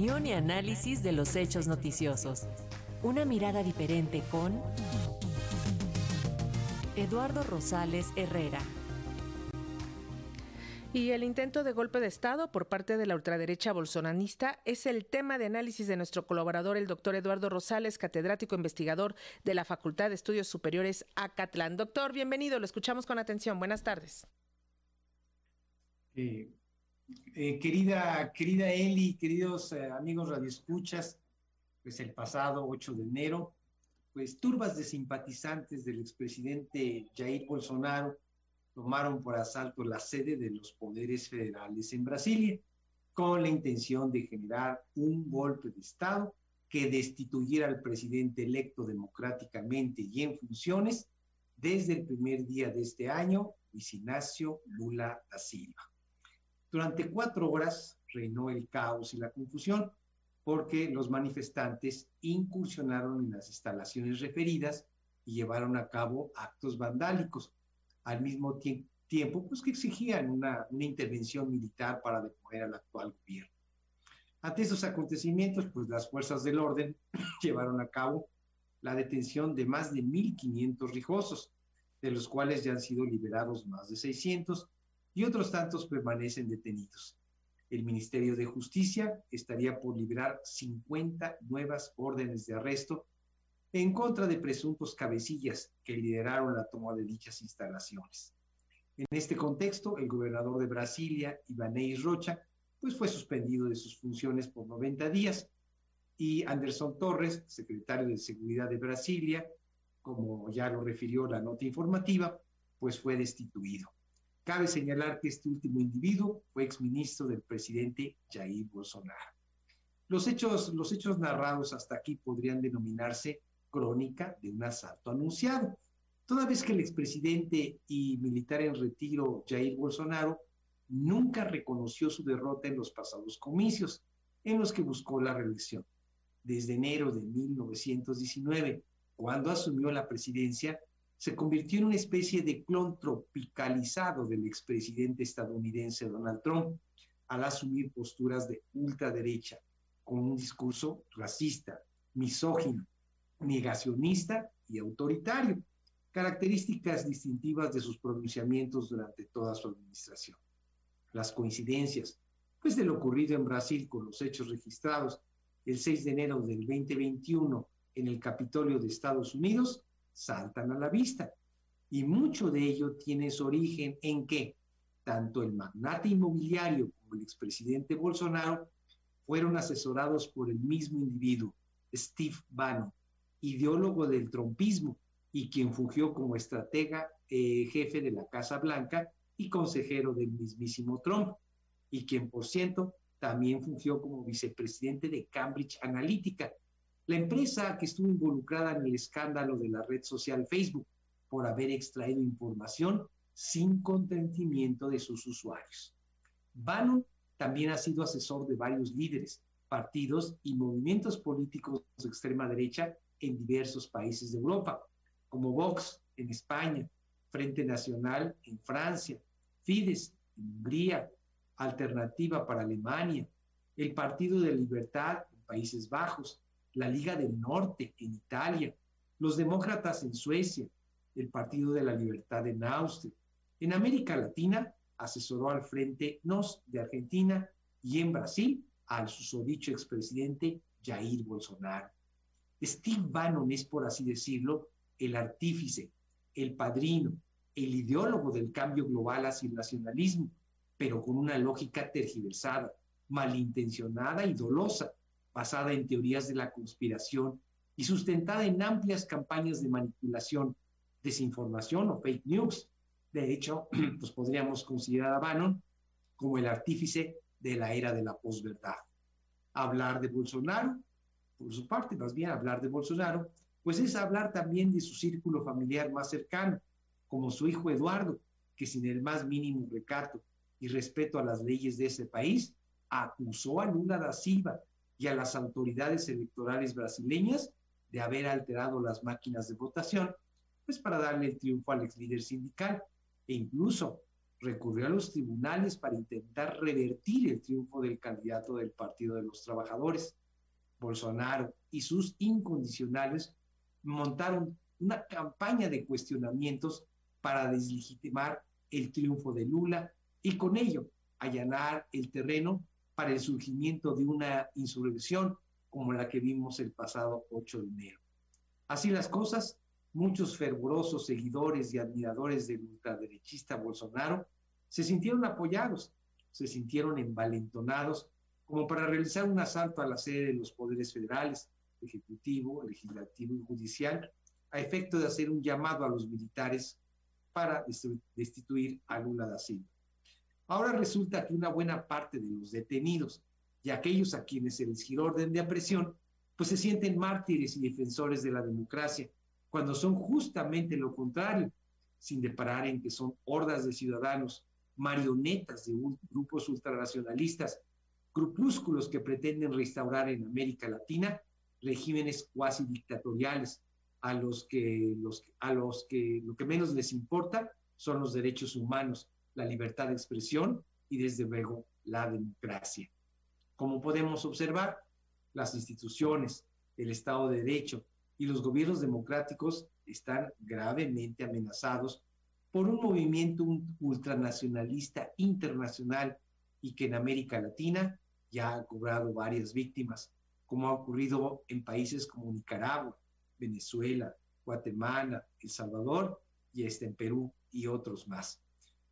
Opinión y análisis de los hechos noticiosos. Una mirada diferente con Eduardo Rosales Herrera. Y el intento de golpe de Estado por parte de la ultraderecha bolsonanista es el tema de análisis de nuestro colaborador, el doctor Eduardo Rosales, catedrático investigador de la Facultad de Estudios Superiores Acatlán. Doctor, bienvenido, lo escuchamos con atención. Buenas tardes. Eh, eh, querida, querida Eli, queridos eh, amigos radioescuchas, pues el pasado 8 de enero, pues turbas de simpatizantes del expresidente Jair Bolsonaro tomaron por asalto la sede de los poderes federales en Brasilia con la intención de generar un golpe de Estado que destituyera al presidente electo democráticamente y en funciones desde el primer día de este año, Luis Ignacio Lula da Silva. Durante cuatro horas reinó el caos y la confusión porque los manifestantes incursionaron en las instalaciones referidas y llevaron a cabo actos vandálicos, al mismo tiempo pues, que exigían una, intervención militar para deponer al actual gobierno. Ante esos acontecimientos, pues las fuerzas del orden llevaron a cabo la detención de más de 1.500 rijosos, de los cuales ya han sido liberados más de 600 y otros tantos permanecen detenidos. El Ministerio de Justicia estaría por liberar 50 nuevas órdenes de arresto en contra de presuntos cabecillas que lideraron la toma de dichas instalaciones. En este contexto, el gobernador de Brasilia, Ibanez Rocha, pues fue suspendido de sus funciones por 90 días y Anderson Torres, secretario de Seguridad de Brasilia, como ya lo refirió la nota informativa, pues fue destituido. Cabe señalar que este último individuo fue exministro del presidente Jair Bolsonaro. Los hechos, los hechos narrados hasta aquí podrían denominarse crónica de un asalto anunciado, toda vez que el expresidente y militar en retiro Jair Bolsonaro nunca reconoció su derrota en los pasados comicios en los que buscó la reelección. Desde enero de 1919, cuando asumió la presidencia, se convirtió en una especie de clon tropicalizado del expresidente estadounidense Donald Trump al asumir posturas de ultraderecha, con un discurso racista, misógino, negacionista y autoritario, características distintivas de sus pronunciamientos durante toda su administración. Las coincidencias, pues de lo ocurrido en Brasil con los hechos registrados el 6 de enero del 2021 en el Capitolio de Estados Unidos, saltan a la vista. Y mucho de ello tiene su origen en que tanto el magnate inmobiliario como el expresidente Bolsonaro fueron asesorados por el mismo individuo, Steve Bannon, ideólogo del trompismo y quien fungió como estratega eh, jefe de la Casa Blanca y consejero del mismísimo Trump, y quien, por cierto, también fungió como vicepresidente de Cambridge Analytica, la empresa que estuvo involucrada en el escándalo de la red social Facebook por haber extraído información sin consentimiento de sus usuarios. Bannon también ha sido asesor de varios líderes, partidos y movimientos políticos de extrema derecha en diversos países de Europa, como Vox en España, Frente Nacional en Francia, Fidesz en Hungría, Alternativa para Alemania, el Partido de Libertad en Países Bajos, la Liga del Norte en Italia, los demócratas en Suecia, el Partido de la Libertad en Austria. En América Latina asesoró al Frente NOS de Argentina y en Brasil al susodicho expresidente Jair Bolsonaro. Steve Bannon es, por así decirlo, el artífice, el padrino, el ideólogo del cambio global hacia el nacionalismo, pero con una lógica tergiversada, malintencionada y dolosa, basada en teorías de la conspiración y sustentada en amplias campañas de manipulación, desinformación o fake news. De hecho, pues podríamos considerar a Bannon como el artífice de la era de la posverdad. Hablar de Bolsonaro, por su parte, más bien hablar de Bolsonaro, pues es hablar también de su círculo familiar más cercano, como su hijo Eduardo, que sin el más mínimo recato y respeto a las leyes de ese país, acusó a Lula da Silva y a las autoridades electorales brasileñas de haber alterado las máquinas de votación, pues para darle el triunfo al ex líder sindical. E incluso recurrió a los tribunales para intentar revertir el triunfo del candidato del Partido de los Trabajadores. Bolsonaro y sus incondicionales montaron una campaña de cuestionamientos para deslegitimar el triunfo de Lula y con ello allanar el terreno para el surgimiento de una insurrección como la que vimos el pasado 8 de enero. Así las cosas, muchos fervorosos seguidores y admiradores del ultraderechista Bolsonaro se sintieron apoyados, se sintieron envalentonados como para realizar un asalto a la sede de los poderes federales, ejecutivo, legislativo y judicial, a efecto de hacer un llamado a los militares para destituir a Lula da Silva. Ahora resulta que una buena parte de los detenidos y aquellos a quienes se les giró orden de aprehensión, pues se sienten mártires y defensores de la democracia, cuando son justamente lo contrario, sin deparar en que son hordas de ciudadanos, marionetas de grupos ultranacionalistas, grupúsculos que pretenden restaurar en América Latina regímenes cuasi dictatoriales, a los que lo que menos les importa son los derechos humanos, la libertad de expresión y desde luego la democracia. Como podemos observar, las instituciones, el Estado de Derecho y los gobiernos democráticos están gravemente amenazados por un movimiento ultranacionalista internacional y que en América Latina ya ha cobrado varias víctimas, como ha ocurrido en países como Nicaragua, Venezuela, Guatemala, El Salvador y este en Perú y otros más.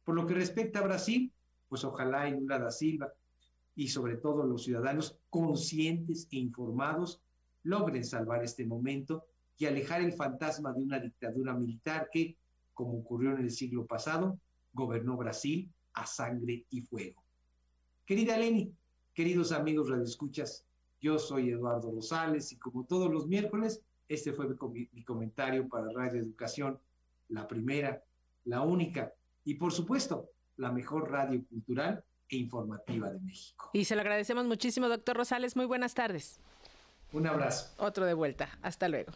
Por lo que respecta a Brasil, pues ojalá en Lula da Silva y sobre todo los ciudadanos conscientes e informados logren salvar este momento y alejar el fantasma de una dictadura militar que, como ocurrió en el siglo pasado, gobernó Brasil a sangre y fuego. Querida Leni, queridos amigos radioescuchas, yo soy Eduardo Rosales y como todos los miércoles, este fue mi, comentario para Radio Educación, la primera, la única y por supuesto la mejor radio cultural e informativa de México. Y se lo agradecemos muchísimo, doctor Rosales. Muy buenas tardes. Un abrazo. Otro de vuelta. Hasta luego.